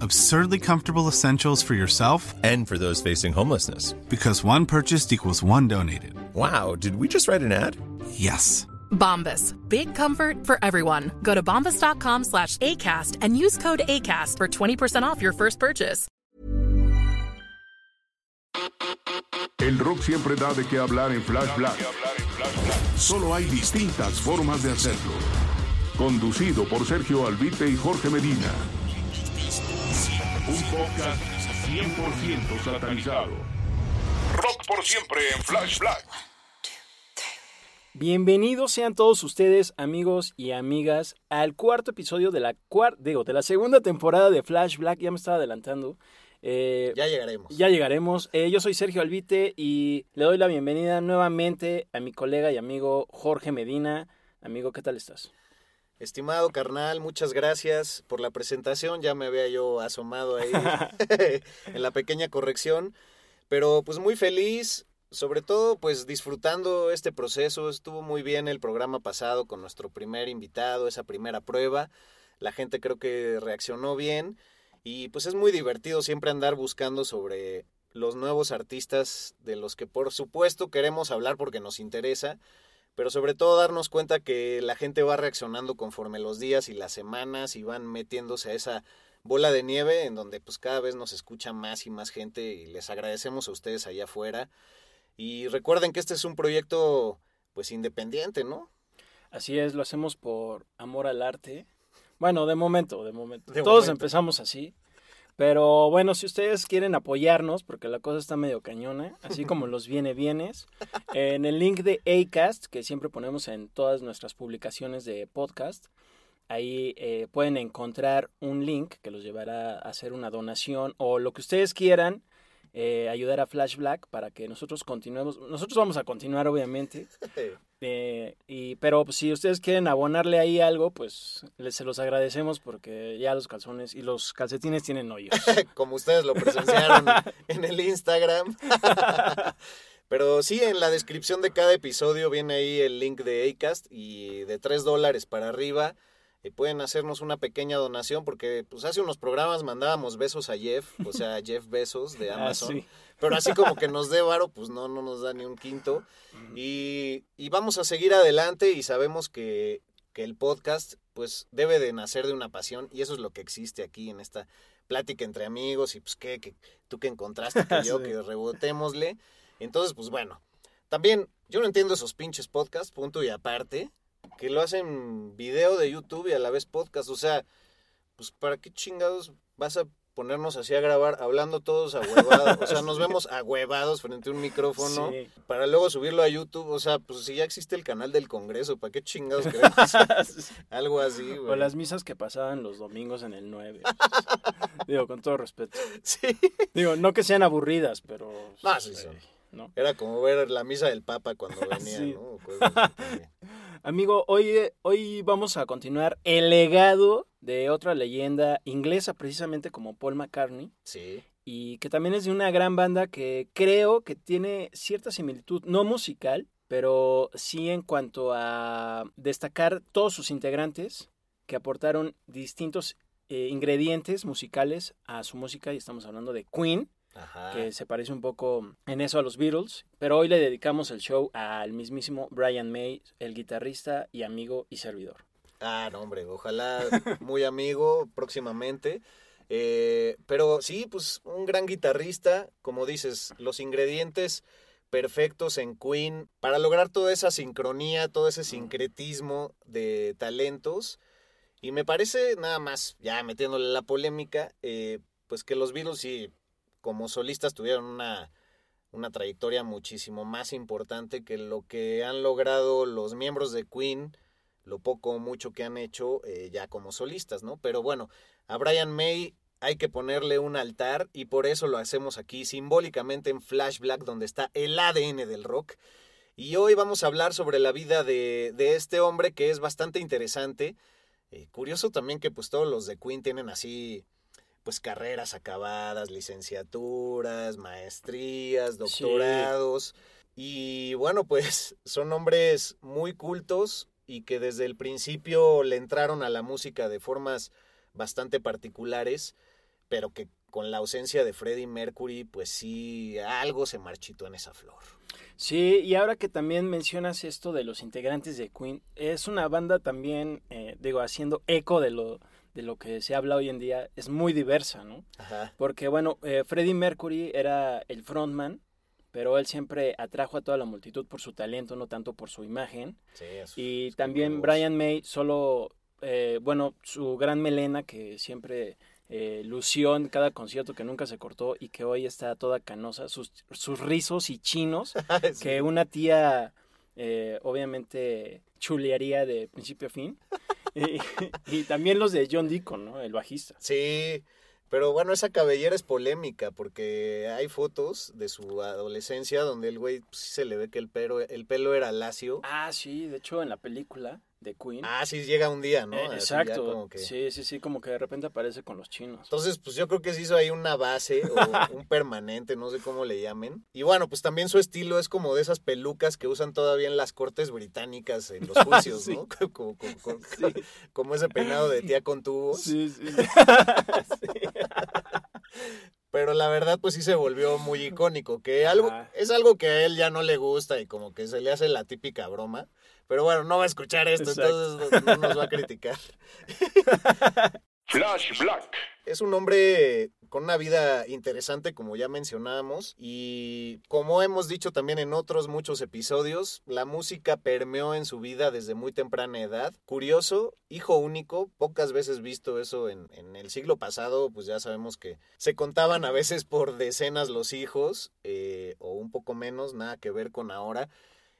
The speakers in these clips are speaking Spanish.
Absurdly comfortable essentials for yourself And for those facing homelessness. because one purchased equals one donated. Wow, did we just write an ad? Yes. Bombas. Big comfort for everyone. Go to bombas.com slash ACAST and use code ACAST for 20% off your first purchase. El rock siempre da de qué hablar en Flash Black. Solo hay distintas formas de hacerlo. Conducido por Sergio Albite y Jorge Medina. Un podcast 100% satanizado. Rock por siempre en Flash Black. Bienvenidos sean todos ustedes, amigos y amigas, al cuarto episodio de la digo, de la segunda temporada de Flash Black. Ya me estaba adelantando. Eh, Ya llegaremos. ya llegaremos. Eh, yo soy Sergio Albite y le doy la bienvenida nuevamente a mi colega y amigo Jorge Medina. Amigo, ¿qué tal estás? Estimado carnal, muchas gracias por la presentación. Ya me había yo asomado ahí en la pequeña corrección. Pero pues muy feliz, sobre todo pues disfrutando este proceso. Estuvo muy bien el programa pasado con nuestro primer invitado, esa primera prueba. La gente creo que reaccionó bien. Y pues es muy divertido siempre andar buscando sobre los nuevos artistas de los que por supuesto queremos hablar porque nos interesa. Pero sobre todo darnos cuenta que la gente va reaccionando conforme los días y las semanas y van metiéndose a esa bola de nieve en donde pues cada vez nos escucha más y más gente y les agradecemos a ustedes allá afuera. Y recuerden que este es un proyecto pues independiente, ¿no? Así es, lo hacemos por amor al arte. Bueno, de momento, de momento. De Todos momento. empezamos así. Pero bueno, si ustedes quieren apoyarnos, porque la cosa está medio cañona, así como los viene bienes, en el link de Acast, que siempre ponemos en todas nuestras publicaciones de podcast, ahí eh, pueden encontrar un link que los llevará a hacer una donación o lo que ustedes quieran, eh, ayudar a Flash Black para que nosotros continuemos. Nosotros vamos a continuar, obviamente, eh, y, pero pues, si ustedes quieren abonarle ahí algo, pues les, se los agradecemos porque ya los calzones y los calcetines tienen hoyos. como ustedes lo presenciaron en el Instagram. Pero sí, en la descripción de cada episodio viene ahí el link de Acast y de 3 dólares para arriba eh, pueden hacernos una pequeña donación porque pues hace unos programas mandábamos besos a Jeff, o sea, Jeff Besos de Ah, Amazon. sí. Pero así como que nos dé varo, pues no, no nos da ni un quinto. Y, y vamos a seguir adelante y sabemos que, que el podcast pues debe de nacer de una pasión y eso es lo que existe aquí en esta plática entre amigos y pues qué, que tú que encontraste que yo, Sí. que rebotémosle. Entonces, pues bueno, también yo no entiendo esos pinches podcasts, punto y aparte, que lo hacen video de YouTube y a la vez podcast, o sea, pues para qué chingados vas a ponernos así a grabar hablando todos ahuevados, o sea, nos vemos ahuevados frente a un micrófono Sí. para luego subirlo a YouTube, o sea, pues si ya existe el canal del Congreso, ¿para qué chingados queremos algo así, güey? O las misas que pasaban los domingos en el 9. Digo, con todo respeto. Sí. Digo, no que sean aburridas, pero... Ah, sí. ¿no? Era como ver la misa del Papa cuando venía, Sí. ¿no? Amigo, hoy, hoy vamos a continuar el legado de otra leyenda inglesa, precisamente como Paul McCartney, Sí. y que también es de una gran banda que creo que tiene cierta similitud, no musical, pero sí en cuanto a destacar todos sus integrantes que aportaron distintos eh, ingredientes musicales a su música, y estamos hablando de Queen, Ajá. que se parece un poco en eso a los Beatles, pero hoy le dedicamos el show al mismísimo Brian May, el guitarrista y amigo y servidor. Ah, no, hombre, ojalá muy amigo próximamente. Eh, pero sí, pues un gran guitarrista, como dices, los ingredientes perfectos en Queen para lograr toda esa sincronía, todo ese sincretismo de talentos. Y me parece, nada más, ya metiéndole la polémica, eh, pues que los Beatles sí, como solistas tuvieron una, una trayectoria muchísimo más importante que lo que han logrado los miembros de Queen, lo poco o mucho que han hecho eh, ya como solistas, ¿no? Pero bueno, a Brian May hay que ponerle un altar y por eso lo hacemos aquí simbólicamente en Flash Black, donde está el ADN del rock. Y hoy vamos a hablar sobre la vida de, de este hombre que es bastante interesante. Eh, curioso también que pues todos los de Queen tienen así pues carreras acabadas, licenciaturas, maestrías, doctorados. Y bueno, pues son hombres muy cultos y que desde el principio le entraron a la música de formas bastante particulares, pero que con la ausencia de Freddie Mercury, pues sí, algo se marchitó en esa flor. Sí, y ahora que también mencionas esto de los integrantes de Queen, es una banda también, eh, digo, haciendo eco de lo, de lo que se habla hoy en día, es muy diversa, ¿no? Ajá. Porque, bueno, eh, Freddie Mercury era el frontman, pero él siempre atrajo a toda la multitud por su talento, no tanto por su imagen. Sí, eso, Y es también Brian May solo, eh, bueno, su gran melena que siempre eh, lució en cada concierto que nunca se cortó y que hoy está toda canosa, sus, sus rizos y chinos, Sí. que una tía eh, obviamente chulearía de principio a fin. y, y también los de John Deacon, ¿no? El bajista. Sí, pero bueno, esa cabellera es polémica porque hay fotos de su adolescencia donde el güey pues, se le ve que el pelo, el pelo era lacio. Ah, sí, de hecho en la película de Queen. Ah, sí llega un día, ¿no? eh, exacto. como que- Sí, sí, sí, como que de repente aparece con los chinos. Entonces, pues yo creo que se hizo ahí una base o un permanente, no sé cómo le llamen. Y bueno, pues también su estilo es como de esas pelucas que usan todavía en las cortes británicas en los juicios, Sí. ¿no? Como, como- como- como ese peinado de tía con tubos. Sí, sí. Pero la verdad, pues sí se volvió muy icónico, que algo, Ajá. es algo que a él ya no le gusta y como que se le hace la típica broma. Pero bueno, no va a escuchar esto, Exacto. entonces no, no nos va a criticar. Flash Black. Es un hombre con una vida interesante, como ya mencionábamos, y como hemos dicho también en otros muchos episodios, la música permeó en su vida desde muy temprana edad. Curioso, hijo único, pocas veces visto eso en, en el siglo pasado, pues ya sabemos que se contaban a veces por decenas los hijos, eh, o un poco menos, nada que ver con ahora.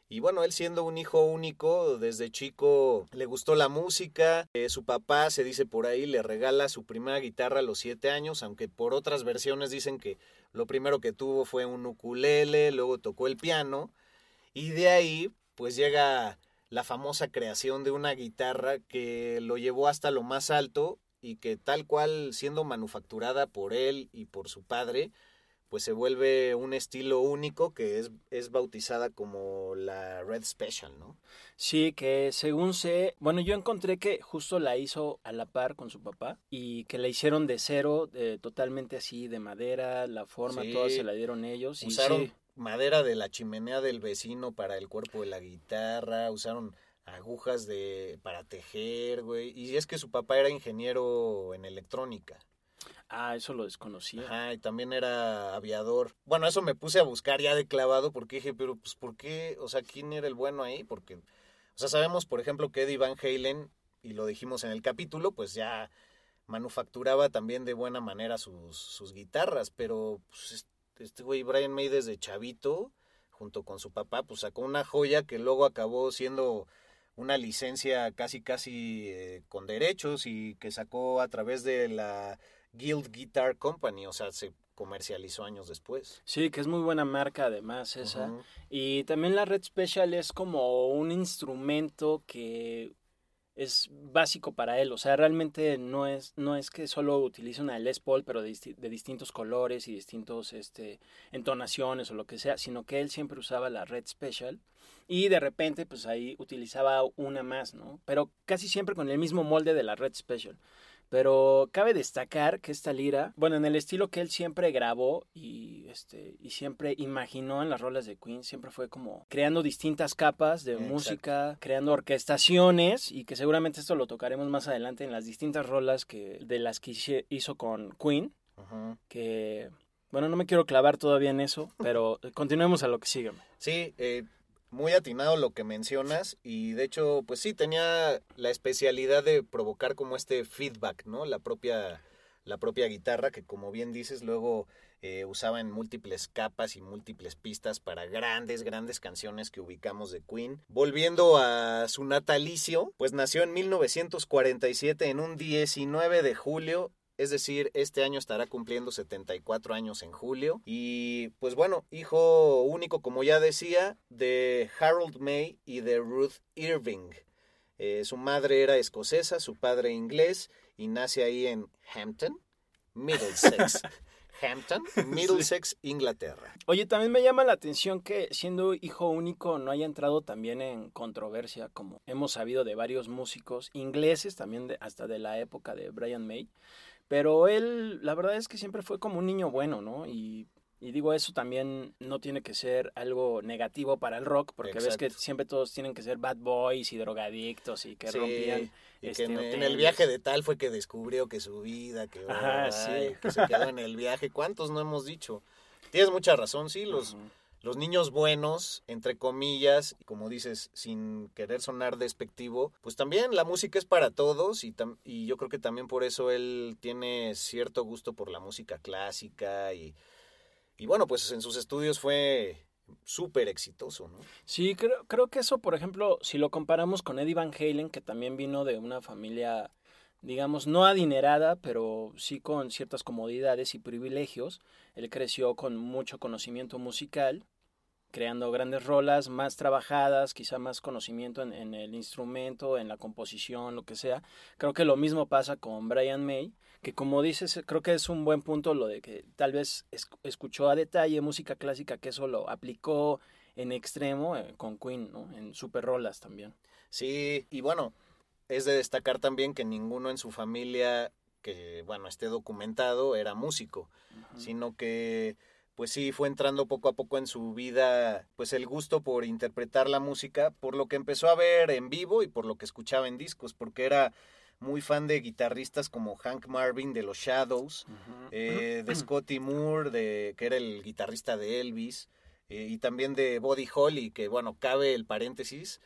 Y bueno, él siendo un hijo único, desde chico le gustó la música. Eh, su papá, se dice por ahí, le regala su primera guitarra a los siete años, aunque por otras versiones dicen que lo primero que tuvo fue un ukulele, luego tocó el piano. Y de ahí, pues llega la famosa creación de una guitarra que lo llevó hasta lo más alto y que tal cual siendo manufacturada por él y por su padre, pues se vuelve un estilo único que es, es bautizada como la Red Special, ¿no? Sí, que según sé, bueno, yo encontré que justo la hizo a la par con su papá y que la hicieron de cero, de- totalmente así, de madera, la forma, Sí. toda se la dieron ellos. Y Usaron sí, madera de la chimenea del vecino para el cuerpo de la guitarra, usaron agujas de para tejer, güey. Y es que su papá era ingeniero en electrónica. Ah, eso lo desconocía. Ajá, y también era aviador. Bueno, eso me puse a buscar ya de clavado porque dije, pero pues ¿por qué? O sea, ¿quién era el bueno ahí? Porque, o sea, sabemos, por ejemplo, que Eddie Van Halen, y lo dijimos en el capítulo, pues ya manufacturaba también de buena manera sus, guitarras, pero pues, es- este güey Brian May desde chavito, junto con su papá, pues sacó una joya que luego acabó siendo una licencia casi casi eh, con derechos y que sacó a través de la Guild Guitar Company, o sea, se comercializó años después. Sí, que es muy buena marca además esa. Y también la Red Special es como un instrumento que es básico para él. O sea, realmente no es, no es que solo utilice una Les Paul, pero de, disti- de distintos colores y distintos este, entonaciones o lo que sea, sino que él siempre usaba la Red Special. Y de repente, pues ahí utilizaba una más, ¿no? Pero casi siempre con el mismo molde de la Red Special. Pero cabe destacar que esta lira, bueno, en el estilo que él siempre grabó y, este, y siempre imaginó en las rolas de Queen, siempre fue como creando distintas capas de Exacto. música, creando orquestaciones y que seguramente esto lo tocaremos más adelante en las distintas rolas que, de las que hizo con Queen, Ujú. que, bueno, no me quiero clavar todavía en eso, pero continuemos a lo que sigue. Sí, eh, muy atinado lo que mencionas y de hecho, pues sí, tenía la especialidad de provocar como este feedback, ¿no? La propia, la propia guitarra, que como bien dices, luego eh, usaba en múltiples capas y múltiples pistas para grandes, grandes canciones que ubicamos de Queen. Volviendo a su natalicio, pues nació en 1947 en un 19 de julio es decir, este año estará cumpliendo 74 años en julio. Y pues bueno, hijo único, como ya decía, de Harold May y de Ruth Irving. Eh, su madre era escocesa, su padre inglés, y nace ahí en Hampton, Middlesex. Hampton, Middlesex, Inglaterra. Oye, también me llama la atención que siendo hijo único no haya entrado también en controversia, como hemos sabido de varios músicos ingleses, también de, hasta de la época de Brian May. Pero él, la verdad es que siempre fue como un niño bueno, ¿no? Y, y digo, eso también no tiene que ser algo negativo para el rock, porque ves que siempre todos tienen que ser bad boys y drogadictos y que rompían. Y que en, en, el viaje de tal fue que descubrió que su vida, que, que se quedó en el viaje. ¿Cuántos no hemos dicho? Tienes mucha razón, sí, los los niños buenos, entre comillas, como dices, sin querer sonar despectivo, pues también la música es para todos y, y yo creo que también por eso él tiene cierto gusto por la música clásica y, y bueno, pues en sus estudios fue súper exitoso, ¿no? Sí, creo, creo que eso, por ejemplo, si lo comparamos con Eddie Van Halen, que también vino de una familia digamos, no adinerada, pero sí con ciertas comodidades y privilegios. Él creció con mucho conocimiento musical, creando grandes rolas más trabajadas, quizá más conocimiento en, el instrumento, en la composición, lo que sea. Creo que lo mismo pasa con Brian May, que como dices, creo que es un buen punto lo de que tal vez escuchó a detalle música clásica, que eso lo aplicó en extremo eh, con Queen, ¿no? En super rolas también. Sí, y bueno, es de destacar también que ninguno en su familia que, bueno, esté documentado era músico, sino que pues sí, fue entrando poco a poco en su vida, pues el gusto por interpretar la música, por lo que empezó a ver en vivo y por lo que escuchaba en discos, porque era muy fan de guitarristas como Hank Marvin de los Shadows, eh, de Scotty Moore, de, que era el guitarrista de Elvis, eh, y también de Buddy Holly, que bueno, cabe el paréntesis.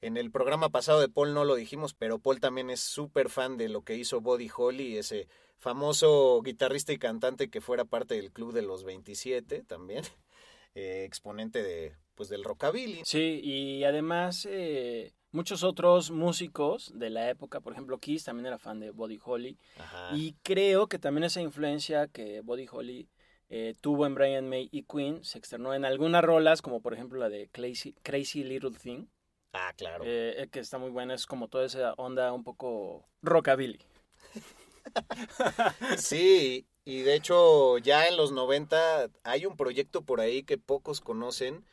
En el programa pasado de Paul no lo dijimos, pero Paul también es súper fan de lo que hizo Buddy Holly, ese famoso guitarrista y cantante que fuera parte del Club de los 27 también, eh, exponente de, pues, del rockabilly. Sí, y además eh, muchos otros músicos de la época, por ejemplo Kiss también era fan de Buddy Holly, y creo que también esa influencia que Buddy Holly eh, tuvo en Brian May y Queen se externó en algunas rolas, como por ejemplo la de Crazy, Crazy Little Thing. Ah, claro. que está muy buena, es como toda esa onda un poco rockabilly. sí, y de hecho ya en los 90 hay un proyecto por ahí que pocos conocen,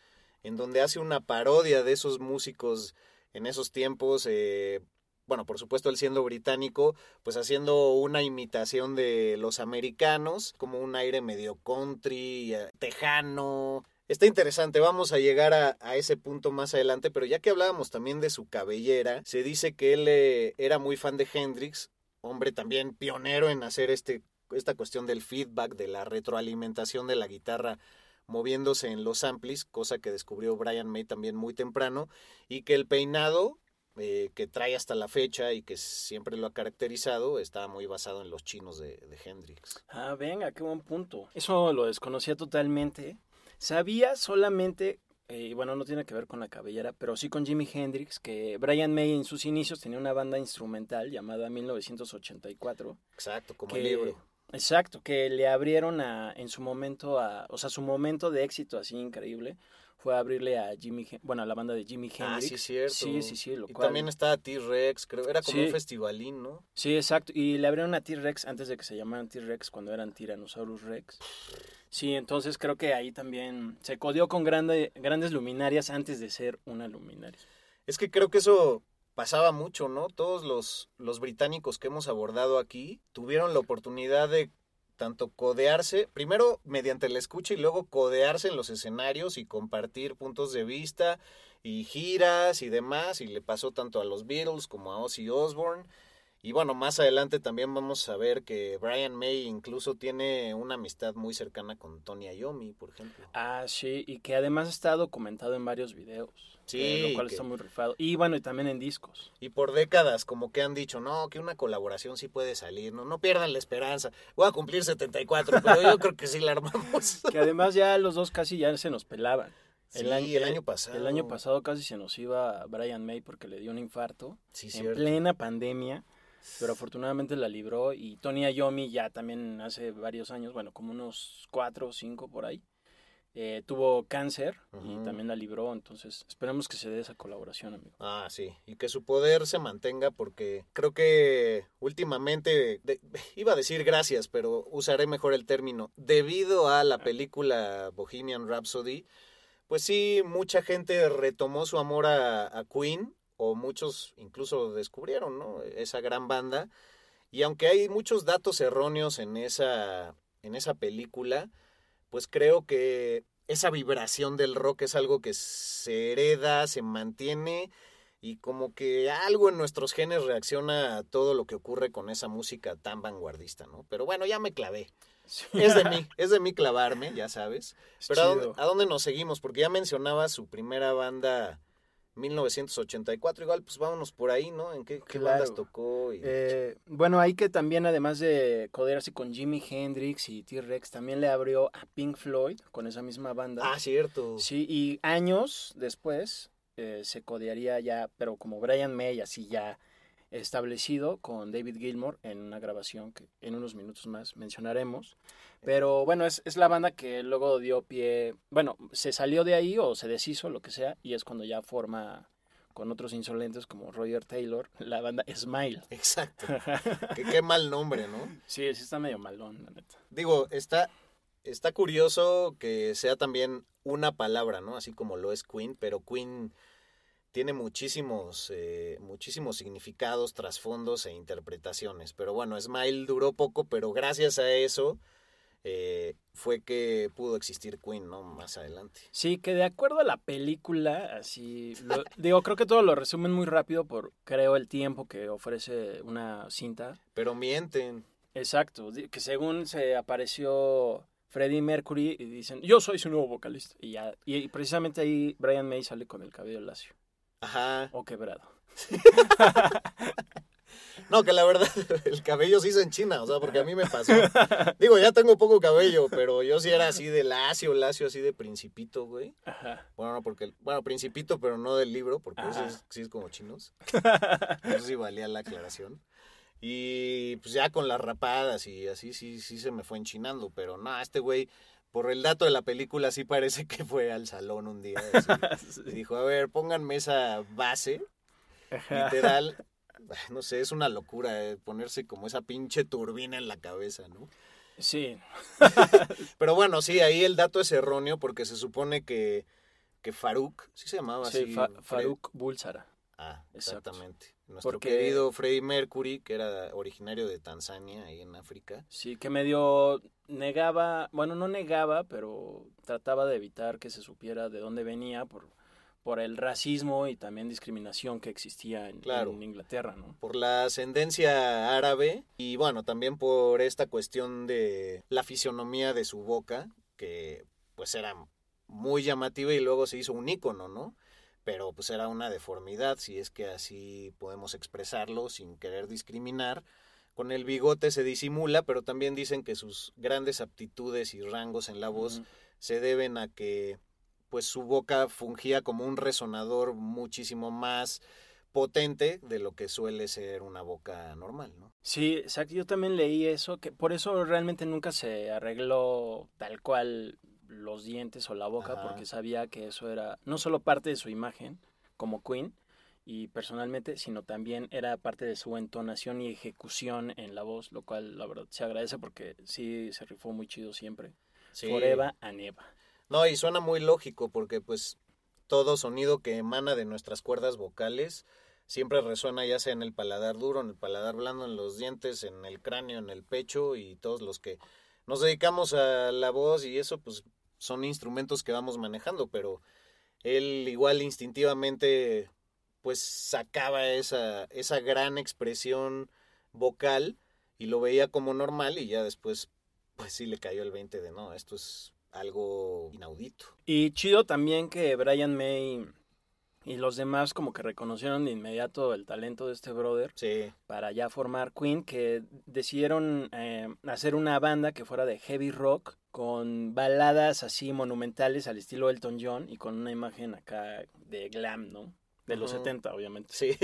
en donde hace una parodia de esos músicos en esos tiempos, eh, bueno, por supuesto él siendo británico, pues haciendo una imitación de los americanos, como un aire medio country, eh, tejano. Está interesante, vamos a llegar a, ese punto más adelante, pero ya que hablábamos también de su cabellera, se dice que él eh, era muy fan de Hendrix hombre también pionero en hacer este, esta cuestión del feedback, de la retroalimentación de la guitarra moviéndose en los amplis, cosa que descubrió Brian May también muy temprano, y que el peinado eh, que trae hasta la fecha y que siempre lo ha caracterizado está muy basado en los chinos de, de Hendrix. Ah, venga, qué buen punto. Eso lo desconocía totalmente. Sabía solamente y bueno, no tiene que ver con la cabellera, pero sí con Jimi Hendrix, que Brian May en sus inicios tenía una banda instrumental llamada 1984. Exacto, como el libro. Exacto, que le abrieron a, en su momento, a, o sea, su momento de éxito así increíble fue abrirle a Jimmy, bueno, a la banda de Jimi Hendrix. Ah, sí, cierto. Sí, sí, sí. Lo y también está T-Rex, creo, era como un festivalín, ¿no? Sí, exacto. Y le abrieron a T-Rex antes de que se llamaran T-Rex, cuando eran Tyrannosaurus Rex. Sí, entonces creo que ahí también se codió con grande, grandes luminarias antes de ser una luminaria. Es que creo que eso pasaba mucho, ¿no? Todos los, los británicos que hemos abordado aquí tuvieron la oportunidad de tanto codearse, primero mediante la escucha y luego codearse en los escenarios y compartir puntos de vista y giras y demás, y le pasó tanto a los Beatles como a Ozzy Osbourne. Y bueno, más adelante también vamos a ver que Brian May incluso tiene una amistad muy cercana con Tony Iommi, por ejemplo. Ah, sí, y que además está documentado en varios videos. Sí, eh, lo cual que- está muy rifado. Y bueno, y también en discos. Y por décadas como que han dicho, no, que una colaboración sí puede salir, no, no pierdan la esperanza. Voy a cumplir 74, pero yo creo que sí la armamos. Que además ya los dos casi ya se nos pelaban. Sí, el año pasado. El año pasado casi se nos iba Brian May porque le dio un infarto. Sí, en cierto. plena pandemia. Pero afortunadamente la libró. Y Tony Iommi ya también hace varios años, bueno, como unos cuatro o cinco por ahí, eh, tuvo cáncer y también la libró. Entonces esperemos que se dé esa colaboración, amigo. Ah, sí, y que su poder se mantenga porque creo que últimamente, de- iba a decir gracias, pero usaré mejor el término, debido a la película Bohemian Rhapsody, pues sí, mucha gente retomó su amor a, a Queen, o muchos incluso descubrieron, ¿no? Esa gran banda, y aunque hay muchos datos erróneos en esa, en esa película, pues creo que esa vibración del rock es algo que se hereda, se mantiene y como que algo en nuestros genes reacciona a todo lo que ocurre con esa música tan vanguardista, ¿no? Pero bueno, ya me clavé. Es de mí, es de mí clavarme, ya sabes. Es Pero ¿a chido. dónde, a dónde nos seguimos? Porque ya mencionaba su primera banda 1984, igual pues vámonos por ahí, ¿no? ¿En qué, qué Claro. bandas tocó? Y... Eh, bueno, hay que también, además de codearse con Jimi Hendrix y T-Rex, también le abrió a Pink Floyd con esa misma banda. Ah, cierto. Sí, y años después eh, se codearía ya, pero como Brian May, así ya establecido con David Gilmour en una grabación que en unos minutos más mencionaremos. Pero bueno, es, es la banda que luego dio pie, bueno, se salió de ahí o se deshizo, lo que sea, y es cuando ya forma con otros insolentes como Roger Taylor, la banda Smile. Exacto. qué mal nombre, ¿no? Sí, sí está medio malón, la neta. Digo, está, está curioso que sea también una palabra, ¿no? Así como lo es Queen, pero Queen tiene muchísimos, eh, muchísimos significados, trasfondos e interpretaciones. Pero bueno, Smile duró poco, pero gracias a eso eh, fue que pudo existir Queen, ¿no? Más adelante. Sí, que de acuerdo a la película, así, lo- digo, creo que todo lo resumen muy rápido por, creo, el tiempo que ofrece una cinta. Pero mienten. Exacto, que según se apareció Freddie Mercury y dicen, yo soy su nuevo vocalista. Y ya, y precisamente ahí Brian May sale con el cabello lacio Ajá. o quebrado. No, que la verdad, el cabello sí se enchina, o sea, porque a mí me pasó. Digo, ya tengo poco cabello, pero yo sí era así de lacio, lacio, así de principito, güey. Ajá. Bueno, no, porque, bueno, principito, pero no del libro, porque ese Ajá. es, sí es como chinos. Eso sí valía la aclaración. Y pues ya con las rapadas y así, sí, sí se me fue enchinando, pero no, este güey, por el dato de la película, sí parece que fue al salón un día. y dijo, a ver, pónganme esa base, literal. No sé, es una locura eh, ponerse como esa pinche turbina en la cabeza, ¿no? Sí, Pero bueno, sí, ahí el dato es erróneo porque se supone que, que Farouk, sí se llamaba sí, así. Fa- Farouk Bulsara. Ah, Exacto. Nuestro Porque- querido Freddie Mercury, que era originario de Tanzania, ahí en África. Sí, que medio negaba, bueno, no negaba, pero trataba de evitar que se supiera de dónde venía por, por el racismo y también discriminación que existía en, Claro. en Inglaterra, ¿no? Por la ascendencia árabe y bueno, también por esta cuestión de la fisionomía de su boca, que pues era muy llamativa y luego se hizo un ícono, ¿no? Pero pues era una deformidad, si es que así podemos expresarlo sin querer discriminar. Con el bigote se disimula, pero también dicen que sus grandes aptitudes y rangos en la voz se deben a que pues su boca fungía como un resonador muchísimo más potente de lo que suele ser una boca normal, ¿no? Sí, exacto. Yo también leí eso, que por eso realmente nunca se arregló tal cual los dientes o la boca, Ajá. porque sabía que eso era no solo parte de su imagen como Queen y personalmente, sino también era parte de su entonación y ejecución en la voz, lo cual la verdad se agradece porque sí se rifó muy chido siempre. Sí. Forever and ever. No, y suena muy lógico porque pues todo sonido que emana de nuestras cuerdas vocales siempre resuena ya sea en el paladar duro, en el paladar blando, en los dientes, en el cráneo, en el pecho y todos los que nos dedicamos a la voz y eso pues son instrumentos que vamos manejando, pero él igual instintivamente pues sacaba esa, esa gran expresión vocal y lo veía como normal y ya después pues sí le cayó el 20 de no, esto es algo inaudito. Y chido también que Brian May y los demás como que reconocieron de inmediato el talento de este brother Sí, para ya formar Queen, que decidieron eh, hacer una banda que fuera de heavy rock con baladas así monumentales al estilo Elton John y con una imagen acá de glam, ¿no? De los Ujú. 70, obviamente. sí.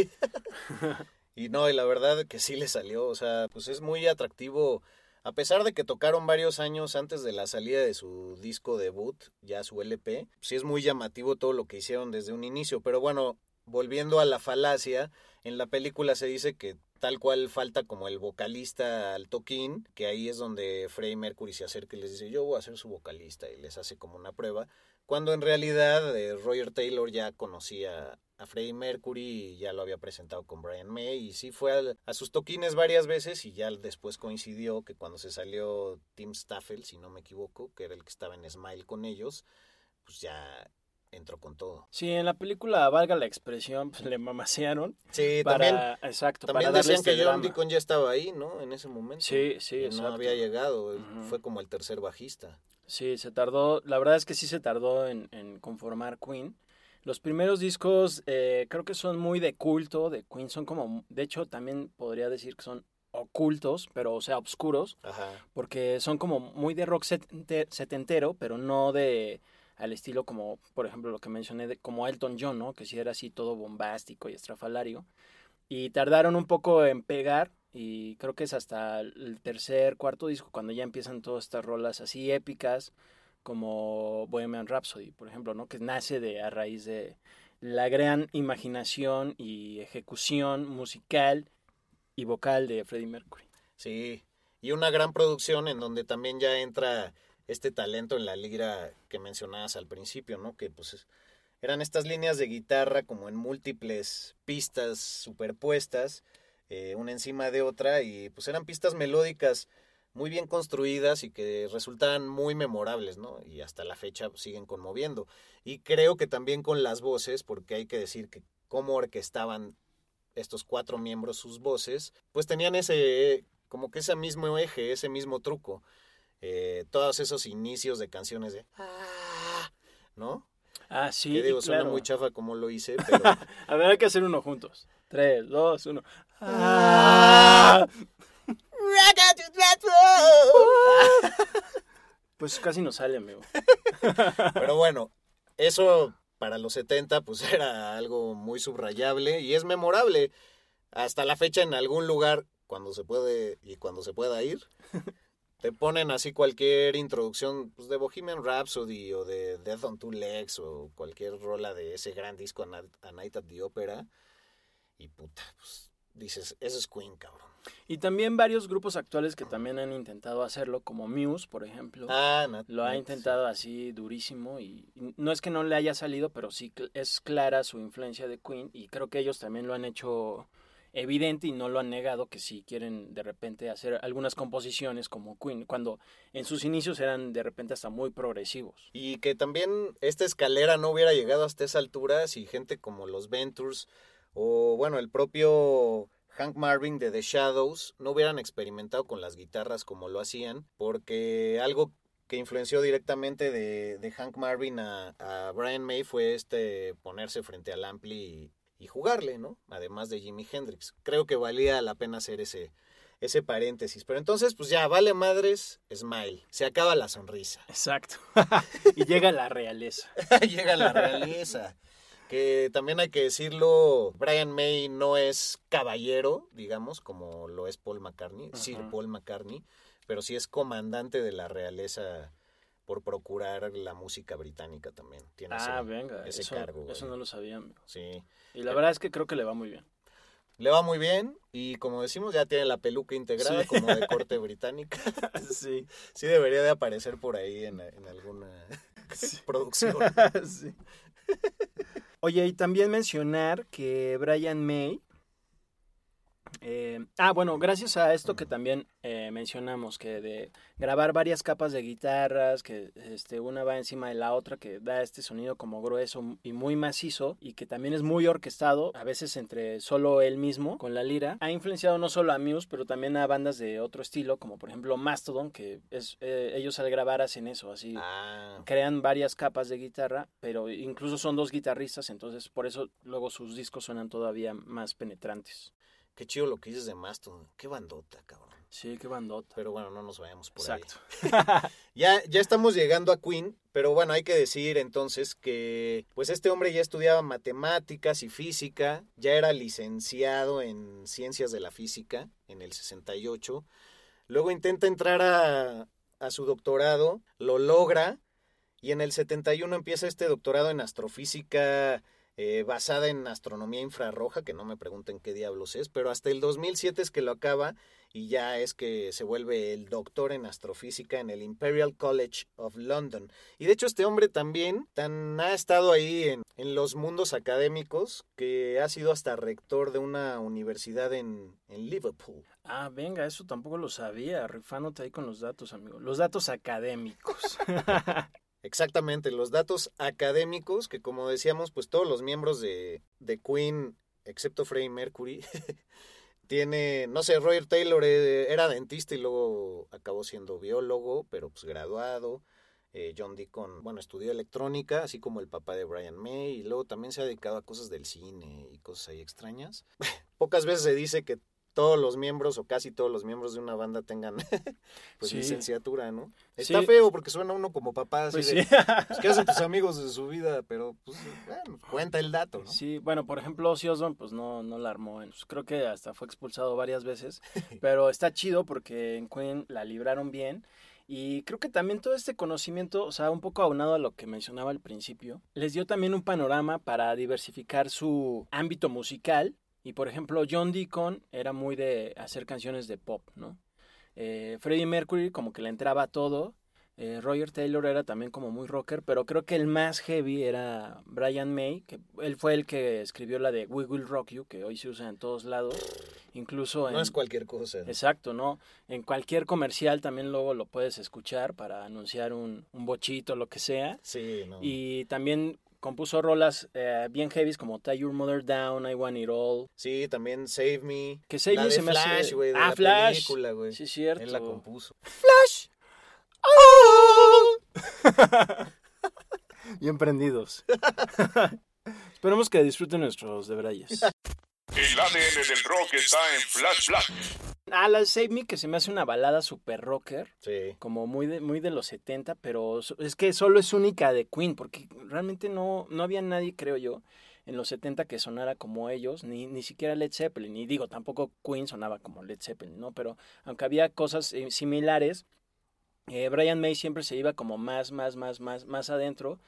y no, y la verdad que sí le salió, o sea, pues es muy atractivo. A pesar de que tocaron varios años antes de la salida de su disco debut, ya su LP, sí es muy llamativo todo lo que hicieron desde un inicio. Pero bueno, volviendo a la falacia, en la película se dice que tal cual falta como el vocalista al toquín, que ahí es donde Freddie Mercury se acerca y les dice yo voy a ser su vocalista y les hace como una prueba, cuando en realidad eh, Roger Taylor ya conocía a Freddie Mercury y ya lo había presentado con Brian May y sí fue a, sus toquines varias veces y ya después coincidió que cuando se salió Tim Staffel, si no me equivoco, que era el que estaba en Smile con ellos, pues ya entró con todo. Sí, en la película, valga la expresión, pues le mamasearon. Sí, para, también, exacto, también para decían que este John. Deacon ya estaba ahí, ¿no? En ese momento. Sí, sí, Y exacto. No había llegado, fue como el tercer bajista. Sí, se tardó, la verdad es que sí se tardó en, en conformar Queen. Los primeros discos eh, creo que son muy de culto de Queen, son como, de hecho también podría decir que son ocultos, pero o sea, oscuros, Ajá. porque son como muy de rock setente- setentero, pero no de al estilo como, por ejemplo, lo que mencioné, de, como Elton John, ¿no? Que sí era así todo bombástico y estrafalario. Y tardaron un poco en pegar, y creo que es hasta el tercer, cuarto disco cuando ya empiezan todas estas rolas así épicas, como Bohemian Rhapsody, por ejemplo, ¿no? Que nace de a raíz de la gran imaginación y ejecución musical y vocal de Freddie Mercury. Sí, y una gran producción en donde también ya entra este talento en la lira que mencionabas al principio, ¿no? Que pues es- eran estas líneas de guitarra como en múltiples pistas superpuestas, eh, una encima de otra, y pues eran pistas melódicas muy bien construidas y que resultaban muy memorables, ¿no? Y hasta la fecha siguen conmoviendo. Y creo que también con las voces, porque hay que decir que cómo orquestaban estos cuatro miembros sus voces, pues tenían ese, como que ese mismo eje, ese mismo truco. Eh, todos esos inicios de canciones de... "Ah", ¿No? Ah, sí, que digo, claro. suena muy chafa como lo hice, pero... A ver, hay que hacer uno juntos. Tres, dos, uno. Ah. Pues casi nos sale, amigo. Pero bueno, eso para los 70 pues era algo muy subrayable y es memorable. Hasta la fecha en algún lugar, cuando se puede y cuando se pueda ir, te ponen así cualquier introducción pues, de Bohemian Rhapsody o de Death on Two Legs o cualquier rola de ese gran disco A Night- at the Opera y puta, pues dices, eso es Queen, cabrón. Y también varios grupos actuales que también han intentado hacerlo, como Muse, por ejemplo. Ah, Nat- Lo ha intentado así durísimo y y no es que no le haya salido, pero sí es clara su influencia de Queen y creo que ellos también lo han hecho evidente y no lo han negado que si quieren de repente hacer algunas composiciones como Queen, cuando en sus inicios eran de repente hasta muy progresivos. Y que también esta escalera no hubiera llegado hasta esa altura si gente como los Ventures o bueno, el propio Hank Marvin de The Shadows no hubieran experimentado con las guitarras como lo hacían, porque algo que influenció directamente de, de Hank Marvin a, a Brian May fue este ponerse frente al ampli y, jugarle, ¿no? Además de Jimi Hendrix. Creo que valía la pena hacer ese, ese paréntesis. Pero entonces, pues ya, vale madres, smile. Se acaba la sonrisa. Exacto. y llega la realeza. Llega la realeza. Que también hay que decirlo, Brian May no es caballero, digamos, como lo es Paul McCartney, Sir Ajá. Paul McCartney, pero sí es comandante de la realeza por procurar la música británica también. Tiene Ah, ese, venga, ese eso, cargo. eso no lo sabía. amigo. Sí. Y la verdad es que creo que le va muy bien. Le va muy bien y como decimos ya tiene la peluca integrada Sí. como de corte británica. sí. Sí debería de aparecer por ahí en, en alguna producción. Sí. Oye, y también mencionar que Brian May Eh, ah, bueno, gracias a esto que también eh, mencionamos, que de grabar varias capas de guitarras, que este, una va encima de la otra, que da este sonido como grueso y muy macizo, y que también es muy orquestado, a veces entre solo él mismo con la lira, ha influenciado no solo a Muse, pero también a bandas de otro estilo, como por ejemplo Mastodon, que es eh, ellos al grabar hacen eso, así Ah, crean varias capas de guitarra, pero incluso son dos guitarristas, entonces por eso luego sus discos suenan todavía más penetrantes. Qué chido lo que dices de Mastodon. Qué bandota, cabrón. Sí, qué bandota. Pero bueno, no nos vayamos por Exacto. ahí. Ya, ya estamos llegando a Queen, pero bueno, hay que decir entonces que pues este hombre ya estudiaba matemáticas y física, ya era licenciado en ciencias de la física en el 68. Luego intenta entrar a, a su doctorado, lo logra y en el 71 empieza este doctorado en astrofísica eh, basada en astronomía infrarroja, que no me pregunten qué diablos es, pero hasta el 2007 es que lo acaba y ya es que se vuelve el doctor en astrofísica en el Imperial College of London. Y de hecho este hombre también tan ha estado ahí en, en los mundos académicos que ha sido hasta rector de una universidad en, en Liverpool. Ah, venga, eso tampoco lo sabía. Rifándote ahí con los datos, amigo. Los datos académicos. Exactamente, los datos académicos que como decíamos, pues todos los miembros de, de Queen, excepto Freddie Mercury, tiene, no sé, Roger Taylor eh, era dentista y luego acabó siendo biólogo, pero pues graduado. Eh, John Deacon, bueno, estudió electrónica, así como el papá de Brian May, y luego también se ha dedicado a cosas del cine y cosas ahí extrañas. Pocas veces se dice que todos los miembros o casi todos los miembros de una banda tengan pues Sí. licenciatura, ¿no? Está Sí. feo porque suena uno como papá así Pues de, sí. pues, ¿qué hacen tus amigos de su vida? Pero pues bueno, cuenta el dato, ¿no? Sí, bueno, por ejemplo, Ozzy Osbourne, pues no, no la armó. Pues, creo que hasta fue expulsado varias veces. Pero está chido porque en Queen la libraron bien. Y creo que también todo este conocimiento, o sea, un poco aunado a lo que mencionaba al principio, les dio también un panorama para diversificar su ámbito musical. Y por ejemplo, John Deacon era muy de hacer canciones de pop, ¿no? Eh, Freddie Mercury como que le entraba todo. Eh, Roger Taylor era también como muy rocker, pero creo que el más heavy era Brian May, que él fue el que escribió la de We Will Rock You, que hoy se usa en todos lados, incluso en... No es cualquier cosa. Exacto, ¿no? En cualquier comercial también luego lo puedes escuchar para anunciar un, un bochito, lo que sea. Sí, no. Y también compuso rolas eh, bien heavies como Tie Your Mother Down, I Want It All. Sí, también Save Me. Que Save la Me de se me hace- Flash, güey, de Ah, la Flash. película, güey. Sí, cierto. Él la compuso. ¡Flash! Bien prendidos. Esperemos que disfruten nuestros debrayes. El ADN del rock está en Flash Black. Ah, la de Save Me, que se me hace una balada super rocker. Sí. Como muy de, muy de los 70, pero es que solo es única de Queen, porque realmente no, no había nadie, creo yo, en los 70 que sonara como ellos, ni, ni siquiera Led Zeppelin. Y digo, tampoco Queen sonaba como Led Zeppelin, ¿no? Pero aunque había cosas eh, similares, eh, Brian May siempre se iba como más, más, más, más, más adentro.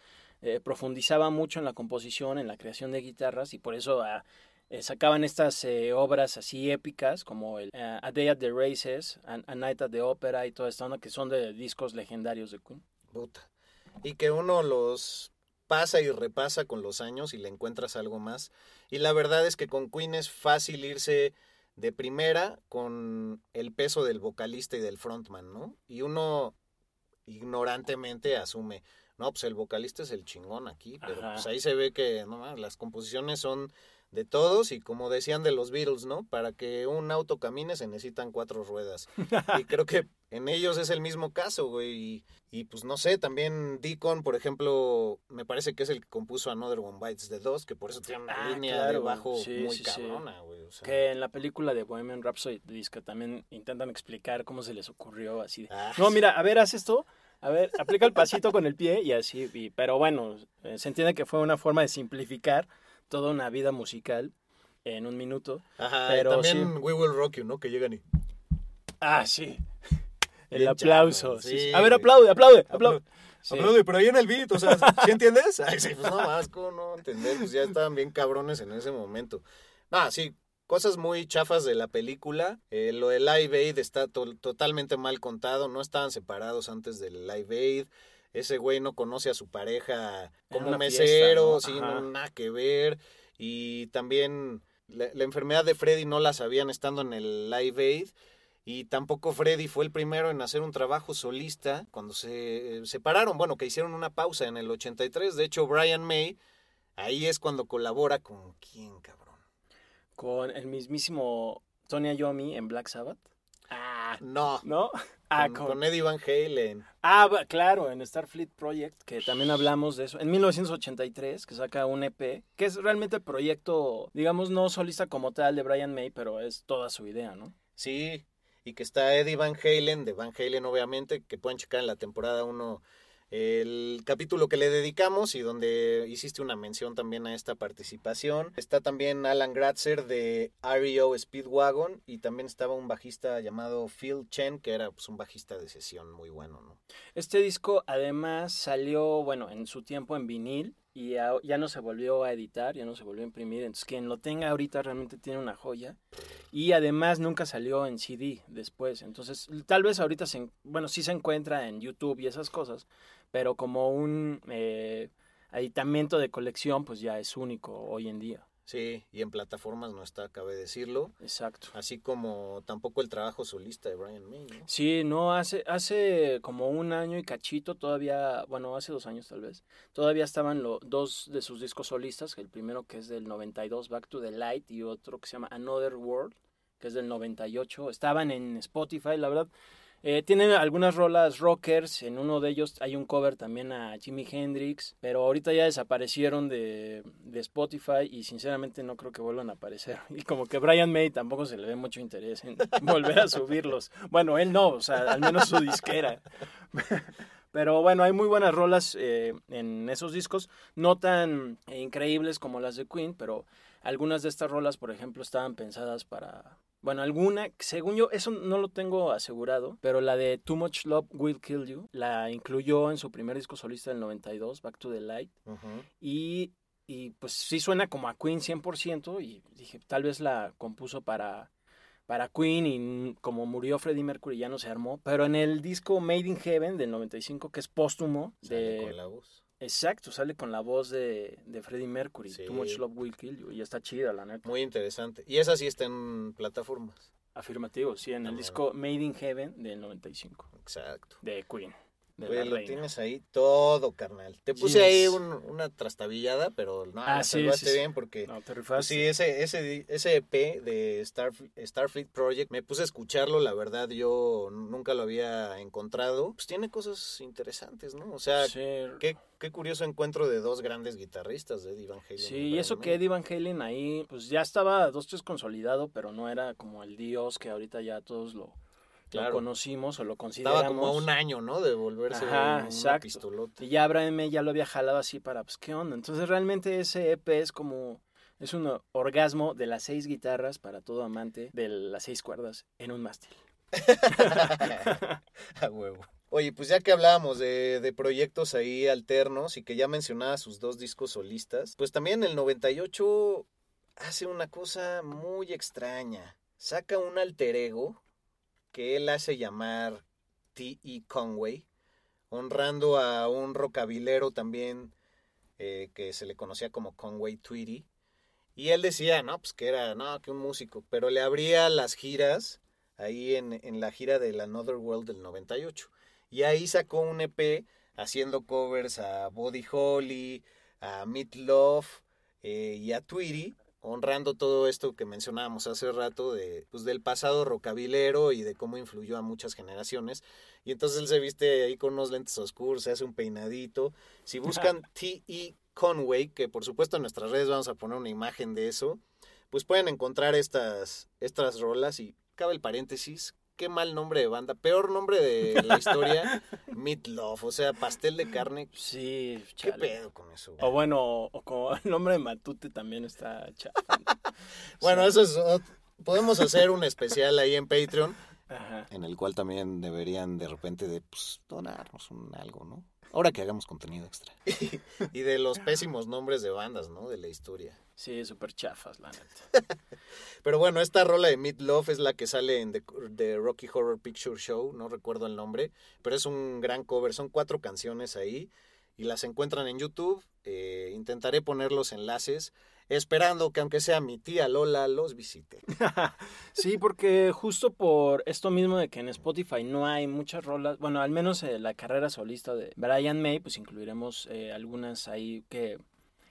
eh, profundizaba mucho en la composición, en la creación de guitarras, y por eso ah, eh, sacaban estas eh, obras así épicas como el eh, A Day at the Races, A, A Night at the Opera y toda esta onda que son de discos legendarios de Queen. Puta. Y que uno los pasa y repasa con los años y le encuentras algo más. Y la verdad es que con Queen es fácil irse de primera con el peso del vocalista y del frontman, ¿no? Y uno ignorantemente asume, no, pues el vocalista es el chingón aquí, pero Ajá. pues ahí se ve que no, las composiciones son de todos y como decían de los Beatles, ¿no? Para que un auto camine se necesitan cuatro ruedas. y creo que en ellos es el mismo caso, güey. Y, y, pues no sé, también Deacon, por ejemplo, me parece que es el que compuso Another One Bites the Dust, que por eso tiene una Ah, línea claro, de bajo sí, muy sí, sí. cabrona, güey. o sea. Que en la película de Bohemian Rhapsody disco también intentan explicar cómo se les ocurrió así. de, Ah, no, sí. mira, a ver, haz esto. A ver, aplica el pasito con el pie y así. y- pero bueno, eh, se entiende que fue una forma de simplificar toda una vida musical en un minuto. Ajá, pero y también sí. We Will Rock You, ¿no? Que llegan y... Ah, sí. El Bien aplauso. sí. A ver, aplaude, aplaude, aplaude. Sí. Aplaude, pero ahí en el beat, o sea, ¿sí entiendes? Ay, sí, pues no ¿cómo no entender? Pues ya estaban bien cabrones en ese momento. Ah, sí, cosas muy chafas de la película. Eh, lo de Live Aid está to- totalmente mal contado, no estaban separados antes del Live Aid. Ese güey no conoce a su pareja como mesero, Ajá. nada que ver. Y también la, la enfermedad de Freddy no la sabían estando en el Live Aid. Y tampoco Freddy fue el primero en hacer un trabajo solista cuando se eh, separaron. Bueno, que hicieron una pausa en el 83. De hecho, Brian May, ahí es cuando colabora con quién, cabrón. Con el mismísimo Tony Iommi en Black Sabbath. Ah, no. ¿No? Ah, con, con Eddie Van Halen. Ah, claro, en Starfleet Project, que también hablamos de eso. En 1983, que saca un EP, que es realmente el proyecto, digamos, no solista como tal de Brian May, pero es toda su idea, ¿no? Sí, y que está Eddie Van Halen, de Van Halen obviamente, que pueden checar en la temporada 1 el capítulo que le dedicamos y donde hiciste una mención también a esta participación. Está también Alan Gratzer de REO Speedwagon y también estaba un bajista llamado Phil Chen, que era pues, un bajista de sesión muy bueno, ¿no? Este disco además salió, bueno, en su tiempo en vinil y ya, ya no se volvió a editar, ya no se volvió a imprimir. Entonces, quien lo tenga ahorita realmente tiene una joya. Y además nunca salió en CD después. Entonces, tal vez ahorita, se, en- bueno, sí se encuentra en YouTube y esas cosas, pero como un eh, aditamento de colección, pues ya es único hoy en día. Sí, y en plataformas no está, cabe decirlo. Exacto. Así como tampoco el trabajo solista de Brian May, ¿no? Sí, no, hace, hace como un año y cachito todavía, bueno, hace dos años tal vez, todavía estaban los dos de sus discos solistas, el primero que es del 92, Back to the Light, y otro que se llama Another World, que es del 98, estaban en Spotify, la verdad. Eh, tienen algunas rolas rockers, en uno de ellos hay un cover también a Jimi Hendrix, pero ahorita ya desaparecieron de, de Spotify y sinceramente no creo que vuelvan a aparecer. Y como que Brian May tampoco se le ve mucho interés en volver a subirlos. Bueno, él no, o sea, al menos su disquera. Pero bueno, hay muy buenas rolas eh, en esos discos, no tan increíbles como las de Queen, pero algunas de estas rolas, por ejemplo, estaban pensadas para... Bueno, alguna, según yo, eso no lo tengo asegurado, pero la de Too Much Love Will Kill You la incluyó en su primer disco solista del 92, Back to the Light, y, y pues sí suena como a Queen 100%, y dije, tal vez la compuso para, para Queen y como murió Freddie Mercury ya no se armó, pero en el disco Made in Heaven del 95, que es póstumo, de, con la voz. Exacto, sale con la voz de, de Freddie Mercury, Sí. Too Much Love Will Kill You, y está chida la neta. Muy interesante. Y esa sí está en plataformas. Afirmativo, sí, en el disco Made in Heaven del 95, Exacto. de Queen. De lo reina. tienes ahí todo, carnal. Te puse Yes. ahí un- una trastabillada, pero no, Ah, la sí, salvaste sí, sí. bien porque... No, te pues rifaste. sí, ese, ese, ese EP de Starf- Starfleet Project, me puse a escucharlo, la verdad yo nunca lo había encontrado. Pues tiene cosas interesantes, ¿no? O sea, qué, qué curioso encuentro de dos grandes guitarristas, de Eddie Van Halen. Sí, y eso que Eddie Van Halen ahí, pues ya estaba dos, tres consolidado, pero no era como el dios que ahorita ya todos lo, lo conocimos o lo consideramos. Estaba como a un año, ¿no? De volverse Ajá, una exacto. pistolota. Y ya May ya lo había jalado así para, pues, ¿qué onda? Entonces realmente ese EP es como, es un orgasmo de las seis guitarras para todo amante de las seis cuerdas en un mástil. A huevo. Oye, pues ya que hablábamos de, de proyectos ahí alternos y que ya mencionaba sus dos discos solistas, pues también el 98 hace una cosa muy extraña. Saca un alter ego que él hace llamar T.E. Conway, honrando a un rockabilero también eh, que se le conocía como Conway Tweety. Y él decía, no, pues que era, no, que un músico, pero le abría las giras ahí en, en la gira del Another World del 98. Y ahí sacó un EP haciendo covers a Body Holly, a Meat Love eh, y a Tweety, honrando todo esto que mencionábamos hace rato de, pues, del pasado rockabilero y de cómo influyó a muchas generaciones. Y entonces él se viste ahí con unos lentes oscuros, se hace un peinadito. Si buscan T.E. Conway, que por supuesto en nuestras redes vamos a poner una imagen de eso, pues pueden encontrar estas, estas rolas y cabe el paréntesis, qué mal nombre de banda, peor nombre de la historia, Meat Love, o sea, pastel de carne, Sí, qué chale. pedo con eso. güey? O bueno, o como el nombre de Matute también está chafa. ¿no? Bueno, Sí. eso es, podemos hacer un especial ahí en Patreon, Ajá. en el cual también deberían de repente de pues, donarnos un algo, ¿no? Ahora que hagamos contenido extra. y de los pésimos nombres de bandas, ¿no? De la historia. Sí, súper chafas, la neta. Pero bueno, esta rola de Meat Love es la que sale en The, The Rocky Horror Picture Show, no recuerdo el nombre, pero es un gran cover, son cuatro canciones ahí y las encuentran en YouTube. Eh, intentaré poner los enlaces. Esperando que aunque sea mi tía Lola los visite. sí, porque justo por esto mismo de que en Spotify no hay muchas rolas, bueno, al menos eh, la carrera solista de Brian May, pues incluiremos eh, algunas ahí que,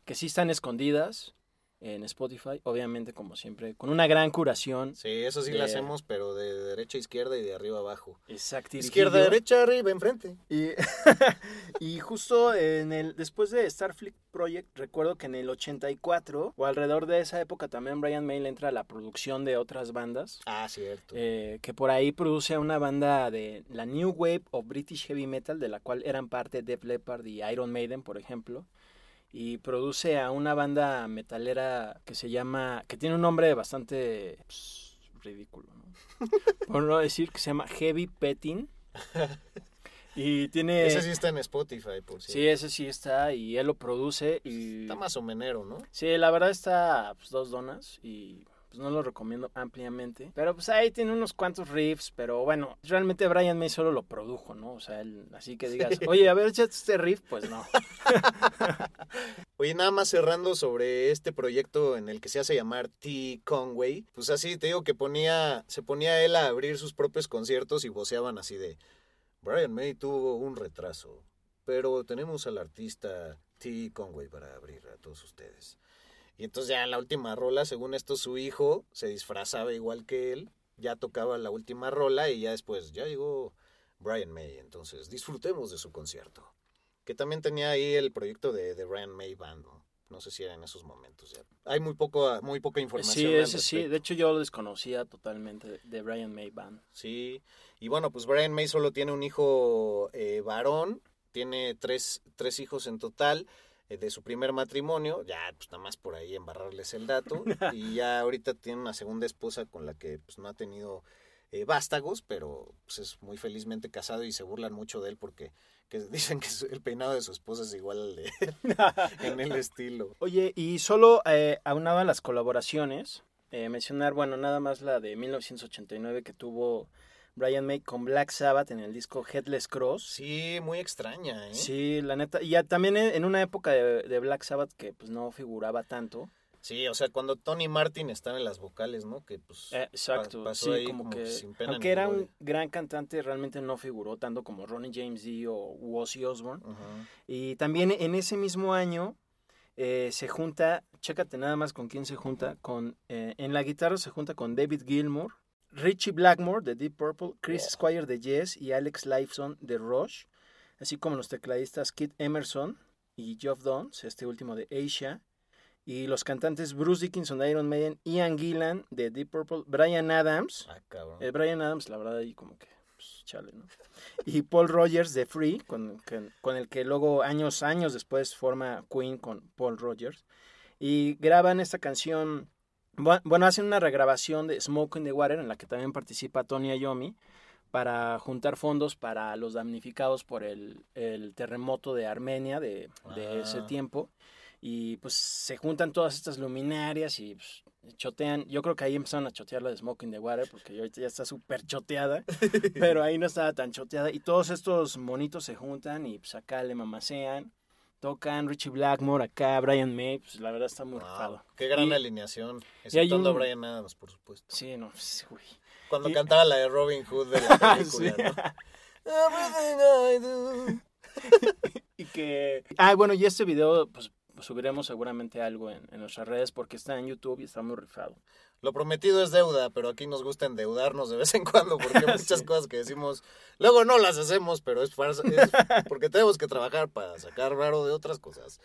que sí están escondidas en Spotify, obviamente como siempre, con una gran curación. Sí, eso sí de- lo hacemos, pero de derecha a izquierda y de arriba a abajo. Exacto. Izquierda, derecha, arriba, enfrente. Y, y justo en el después de Starfleet Project, recuerdo que en el 84 o alrededor de esa época también Brian May le entra a la producción de otras bandas. Ah, cierto. eh, que por ahí produce una banda de la New Wave of British Heavy Metal, de la cual eran parte Def Leppard y Iron Maiden, por ejemplo. Y produce a una banda metalera que se llama, que tiene un nombre bastante pues, ridículo, ¿no? por no decir que se llama Heavy Petting. Y tiene... Ese sí está en Spotify, por Sí, cierto. ese sí está y él lo produce y... Está más o menero, ¿no? Sí, la verdad está pues, dos donas y pues no lo recomiendo ampliamente. Pero pues ahí tiene unos cuantos riffs, pero bueno, realmente Brian May solo lo produjo, ¿no? O sea, él, así que digas, oye, a ver, échate este riff, pues no. Oye, nada más cerrando sobre este proyecto en el que se hace llamar T. Conway, pues así te digo que ponía, se ponía él a abrir sus propios conciertos y voceaban así de Brian May tuvo un retraso, pero tenemos al artista T. Conway para abrir a todos ustedes. Y entonces ya en la última rola, según esto, su hijo se disfrazaba igual que él, ya tocaba la última rola y ya después, ya llegó Brian May, entonces disfrutemos de su concierto. Que también tenía ahí el proyecto de, de Brian May Band, ¿no? No sé si era en esos momentos ya. Hay muy poco, muy poca información. Sí, ese sí, de hecho yo lo desconocía totalmente de, Brian May Band. Sí, y bueno, pues Brian May solo tiene un hijo eh, varón, tiene tres, tres hijos en total de su primer matrimonio, ya pues nada más por ahí embarrarles el dato, y ya ahorita tiene una segunda esposa con la que pues no ha tenido eh, vástagos, pero pues es muy felizmente casado y se burlan mucho de él porque que dicen que el peinado de su esposa es igual al de él, en el estilo. Oye, y solo eh, aunado a las colaboraciones, eh, mencionar, bueno, nada más la de 1989 que tuvo Brian May con Black Sabbath en el disco Headless Cross. Sí, muy extraña, ¿eh? Sí, la neta. Y ya también en una época de, de Black Sabbath que pues no figuraba tanto. Sí, o sea, cuando Tony Martin estaba en las vocales, ¿no? Que pues Eh, exacto, pa- pasó sí, ahí como, que sin pena aunque era un gran cantante, realmente no figuró tanto como Ronnie James Dio o Ozzy Osbourne. Y también en ese mismo año eh, se junta, chécate nada más con quién se junta, con eh, en la guitarra se junta con David Gilmour, Richie Blackmore de Deep Purple, Chris Squire de Yes y Alex Lifeson de Rush, así como los tecladistas Kit Emerson y Geoff Downs, este último de Asia, y los cantantes Bruce Dickinson de Iron Maiden, Ian Gillan de Deep Purple, Brian Adams, Ah, cabrón. eh, Brian Adams, la verdad, ahí como que, pues, chale, ¿no? Y Paul Rogers de Free, con, con el que luego años, años después forma Queen con Paul Rogers. Y graban esta canción, bueno, hacen una regrabación de Smoke in the Water, en la que también participa Tony Iommi, para juntar fondos para los damnificados por el, el terremoto de Armenia de, de ese Ah. tiempo. Y pues se juntan todas estas luminarias y pues, chotean. Yo creo que ahí empezaron a chotear la de Smoke in the Water porque ahorita ya está súper choteada. pero ahí no estaba tan choteada. Y todos estos monitos se juntan y pues acá le mamasean. Tocan Richie Blackmore, acá Brian May. Pues la verdad está muy Wow, rifado. Qué gran Y- alineación. Exceptuando un- a Brian Adams, por supuesto. Sí, no, sí, güey. Cuando y- cantaba la de Robin Hood de la película, Sí. ¿no? Everything I do. Y que... Ah, bueno, y este video, pues subiremos seguramente algo en, en nuestras redes porque está en YouTube y está muy rifado. Lo prometido es deuda, pero aquí nos gusta endeudarnos de vez en cuando porque hay muchas cosas que decimos, luego no las hacemos, pero es, farsa- es porque tenemos que trabajar para sacar raro de otras cosas.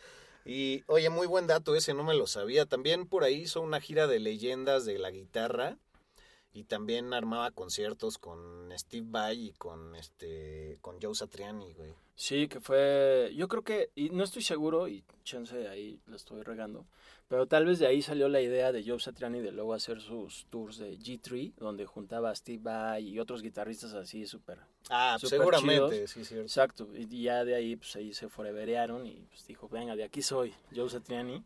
Y oye, muy buen dato ese, no me lo sabía. También por ahí hizo una gira de leyendas de la guitarra y también armaba conciertos con Steve Vai y con este con Joe Satriani, güey. Sí, que fue, yo creo que, y no estoy seguro, y chance ahí lo estoy regando, pero tal vez de ahí salió la idea de Joe Satriani de luego hacer sus tours de G3, donde juntaba a Steve Vai y otros guitarristas así súper. Ah, Súper seguramente, chidos. sí, cierto. Exacto, y y ya de ahí, pues ahí se foreverearon y pues dijo, venga, de aquí soy, Joe Satriani.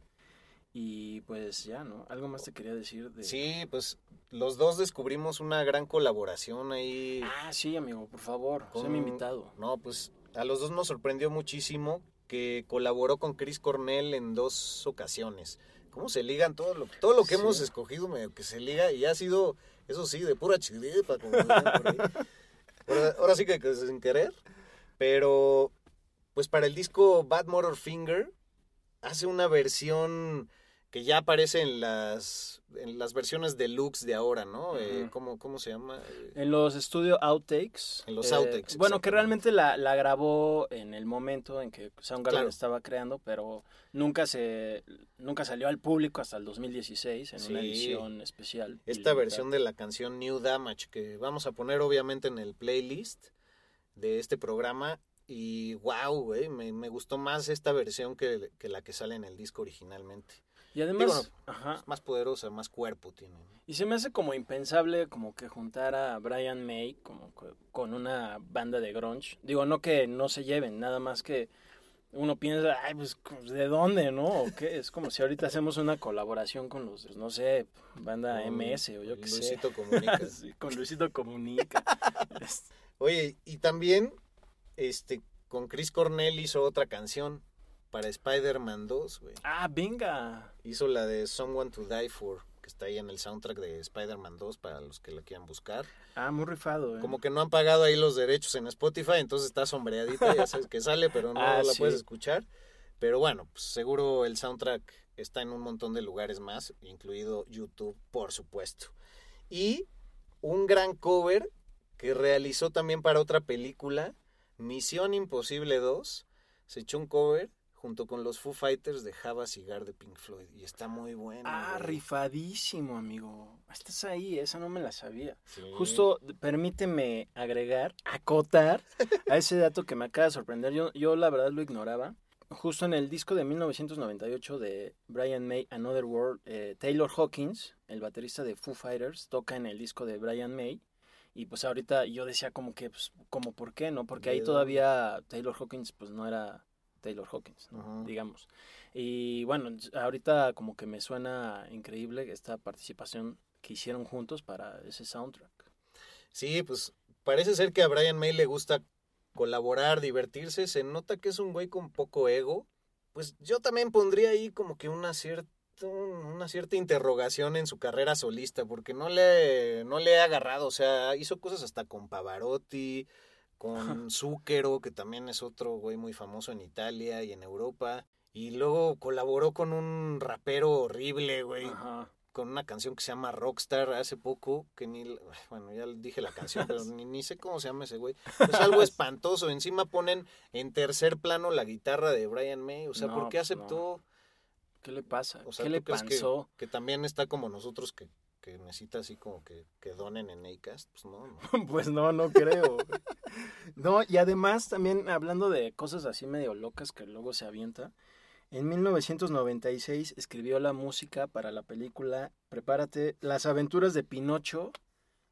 Y pues ya, ¿no? Algo más te quería decir de... Sí, pues los dos descubrimos una gran colaboración ahí. Ah, sí, amigo, por favor, con- mi invitado. No, pues a los dos nos sorprendió muchísimo que colaboró con Chris Cornell en dos ocasiones. cómo se ligan todo lo, todo lo que Sí. hemos escogido, medio que se liga y ha sido, eso sí, de pura chiripa, como por ahí. Ahora, ahora sí que, que sin querer, pero pues para el disco Bad Motor Finger hace una versión que ya aparece en las en las versiones deluxe de ahora, ¿no? Eh. ¿cómo, ¿Cómo se llama? Eh, En los estudios Outtakes. En los eh, outtakes, Bueno, que realmente la, la grabó en el momento en que Soundgarden Claro. estaba creando, pero nunca se nunca salió al público hasta el 2016 en una edición especial. esta versión de la canción New Damage que vamos a poner obviamente en el playlist de este programa y wow, güey, me, me gustó más esta versión que, que la que sale en el disco originalmente. Y además, Digo, ajá, Es más poderosa, más cuerpo tiene. y se me hace como impensable como que juntar a Brian May como con una banda de grunge. Digo, no que no se lleven, nada más que uno piensa, ay, pues, ¿de dónde, no? ¿O qué? Es como si ahorita hacemos una colaboración con los, no sé, banda Con MS o yo qué sé. Luisito Comunica. Sí, con Luisito Comunica. Oye, y también este con Chris Cornell hizo otra canción para Spider-Man 2, güey. ah, venga. Hizo la de Someone to Die For, que está ahí en el soundtrack de Spider-Man 2 para los que la quieran buscar. Ah, muy rifado, ¿eh? Como que no han pagado ahí los derechos en Spotify, entonces está sombreadita, ya sabes que sale, pero no Ah, la sí. puedes escuchar. Pero bueno, pues seguro el soundtrack está en un montón de lugares más, incluido YouTube, por supuesto. Y un gran cover que realizó también para otra película, Misión Imposible 2, se echó un cover junto con los Foo Fighters de Java Cigar de Pink Floyd y está muy bueno. Ah, güey. rifadísimo, amigo. Estás ahí, esa no me la sabía. Sí. Justo, permíteme agregar, acotar a ese dato que me acaba de sorprender. Yo, yo la verdad lo ignoraba. Justo en el disco de 1998 de Brian May, Another World, eh, Taylor Hawkins, el baterista de Foo Fighters, toca en el disco de Brian May. Y pues ahorita yo decía como que, pues, como por qué, ¿no? Porque ¿De ahí todavía Taylor Hawkins pues no era Taylor Hawkins, digamos. Y bueno, ahorita como que me suena increíble esta participación que hicieron juntos para ese soundtrack. Sí, pues parece ser que a Brian May le gusta colaborar, divertirse. Se nota que es un güey con poco ego. Pues yo también pondría ahí como que una cierta una cierta interrogación en su carrera solista porque no le no le ha agarrado, o sea, hizo cosas hasta con Pavarotti, con Zucchero, que también es otro güey muy famoso en Italia y en Europa, y luego colaboró con un rapero horrible, güey, Ajá. con una canción que se llama Rockstar hace poco, que ni, bueno, ya dije la canción, pero ni, ni sé cómo se llama ese güey. Es algo espantoso. Encima ponen en tercer plano la guitarra de Brian May. O sea, No, ¿por qué pues aceptó? ¿Qué le pasa? O sea, ¿Qué ¿tú le que- pasó? Que, también está como nosotros que, que necesita así como que, que donen en Acast. Pues no, no. Pues no, no creo. no, y además también hablando de cosas así medio locas que luego se avienta, en 1996 escribió la música para la película Prepárate, Las aventuras de Pinocho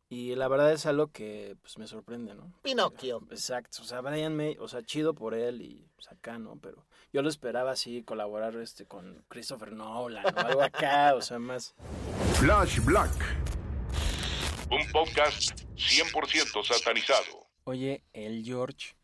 y la verdad es algo que pues me sorprende, ¿no? Pinocchio. Exacto, o sea, Brian May, o sea, chido por él y pues acá, ¿no? Pero yo lo esperaba así colaborar este con Christopher Nolan o algo acá, o sea, más Flash Black. Un podcast 100% satanizado. Oye, el George.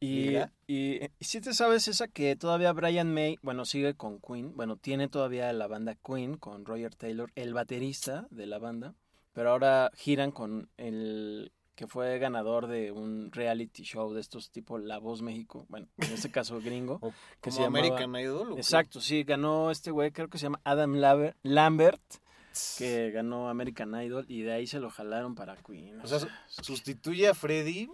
Y, y, y si te sabes esa que todavía Brian May, bueno, sigue con Queen, bueno, tiene todavía la banda Queen con Roger Taylor, el baterista de la banda, pero ahora giran con el que fue ganador de un reality show de estos tipo La Voz México, bueno, en este caso gringo, O que como se llamaba- American Idol. Exacto, sí, ganó este güey, creo que se llama Adam Lambert, que ganó American Idol y de ahí se lo jalaron para Queen. O sea, su- sustituye a Freddy.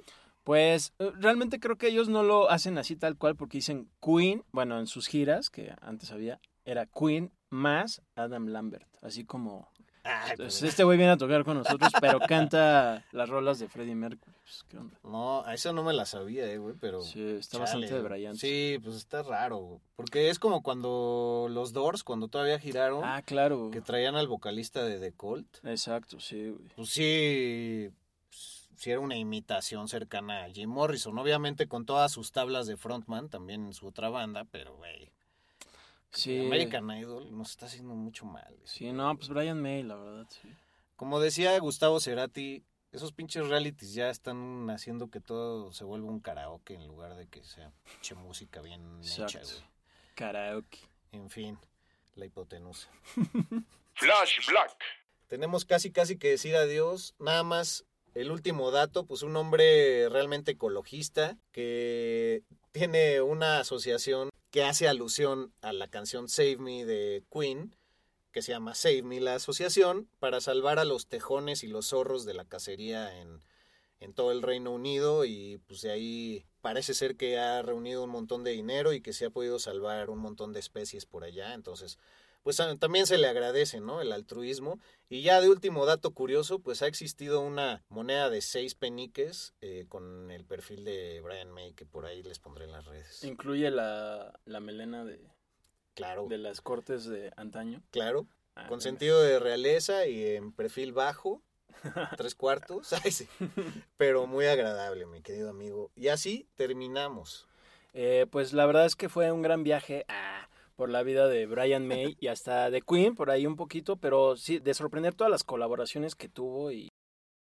Pues eh, realmente creo que ellos no lo hacen así tal cual porque dicen Queen, bueno, en sus giras, que antes había, era Queen más Adam Lambert, así como... Ay, pues, este güey viene a tocar con nosotros, pero canta las rolas de Freddie Mercury. Pues, ¿Qué onda? No, a eso no me la sabía, eh, güey, pero... Sí, está Chale, bastante brillante. Sí, pues está raro. güey. Porque es como cuando los Doors, cuando todavía giraron, Ah, claro. que traían al vocalista de The Colt. Exacto, sí, güey. Pues sí, pues, sí era una imitación cercana a Jim Morrison. Obviamente con todas sus tablas de frontman, también en su otra banda, pero güey. Sí. American Idol nos está haciendo mucho mal. Sí, no, pues Brian May, la verdad, sí. Como decía Gustavo Cerati, esos pinches realities ya están haciendo que todo se vuelva un karaoke en lugar de que sea pinche música bien hecha, güey. Karaoke. En fin. la hipotenusa. Flash Black. Tenemos casi casi que decir adiós. Nada más el último dato, pues un hombre realmente ecologista que tiene una asociación que hace alusión a la canción Save Me de Queen, que se llama Save Me la asociación, para salvar a los tejones y los zorros de la cacería en, en todo el Reino Unido y pues de ahí parece ser que ha reunido un montón de dinero y que se ha podido salvar un montón de especies por allá, entonces pues también se le agradece, ¿no? El altruismo. Y ya de último dato curioso, pues ha existido una moneda de seis peniques eh, con el perfil de Brian May, que por ahí les pondré en las redes. Incluye la, la melena de, Claro, de las cortes de antaño. claro. Ah, Con sentido de realeza y en perfil bajo, tres cuartos. Ay, sí. Pero muy agradable, mi querido amigo. Y así terminamos. Eh, pues la verdad es que fue un gran viaje ah, por la vida de Brian May y hasta de Queen, por ahí un poquito, pero sí, de sorprender todas las colaboraciones que tuvo y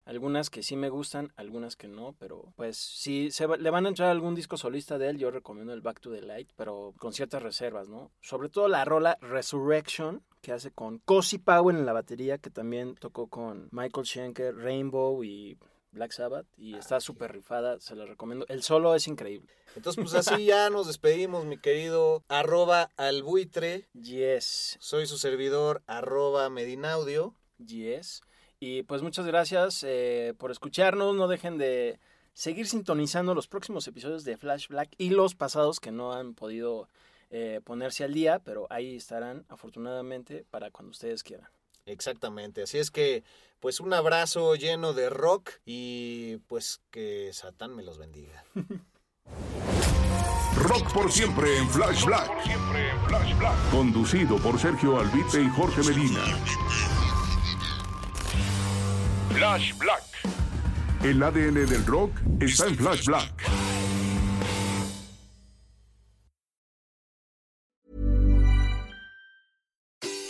algunas que sí me gustan, algunas que no, pero pues si se va- le van a entrar algún disco solista de él, yo recomiendo el Back to the Light, pero con ciertas reservas, ¿no? Sobre todo la rola Resurrection, que hace con Cozy Powell en la batería, que también tocó con Michael Schenker, Rainbow y Black Sabbath, y está súper rifada, se la recomiendo. El solo es increíble. Entonces, pues así ya nos despedimos, mi querido arroba albuitre. Yes, Soy su servidor, arroba medinaudio. yes. Y pues muchas gracias eh, por escucharnos. No dejen de seguir sintonizando los próximos episodios de Flash Black y los pasados que no han podido eh, ponerse al día, pero ahí estarán afortunadamente para cuando ustedes quieran. Exactamente. Así es que, pues un abrazo lleno de rock y pues que Satán me los bendiga. Rock por siempre en Flash Black. Conducido por Sergio Albite y Jorge Medina. Flash Black. El ADN del rock está en Flash Black.